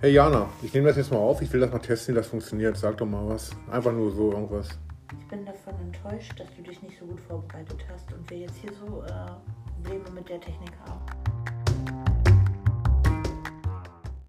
Hey Jana, ich nehme das jetzt mal auf. Ich will das mal testen, wie das funktioniert. Sag doch mal was. Einfach nur so irgendwas. Ich bin davon enttäuscht, dass du dich nicht so gut vorbereitet hast und wir jetzt hier so äh, Probleme mit der Technik haben.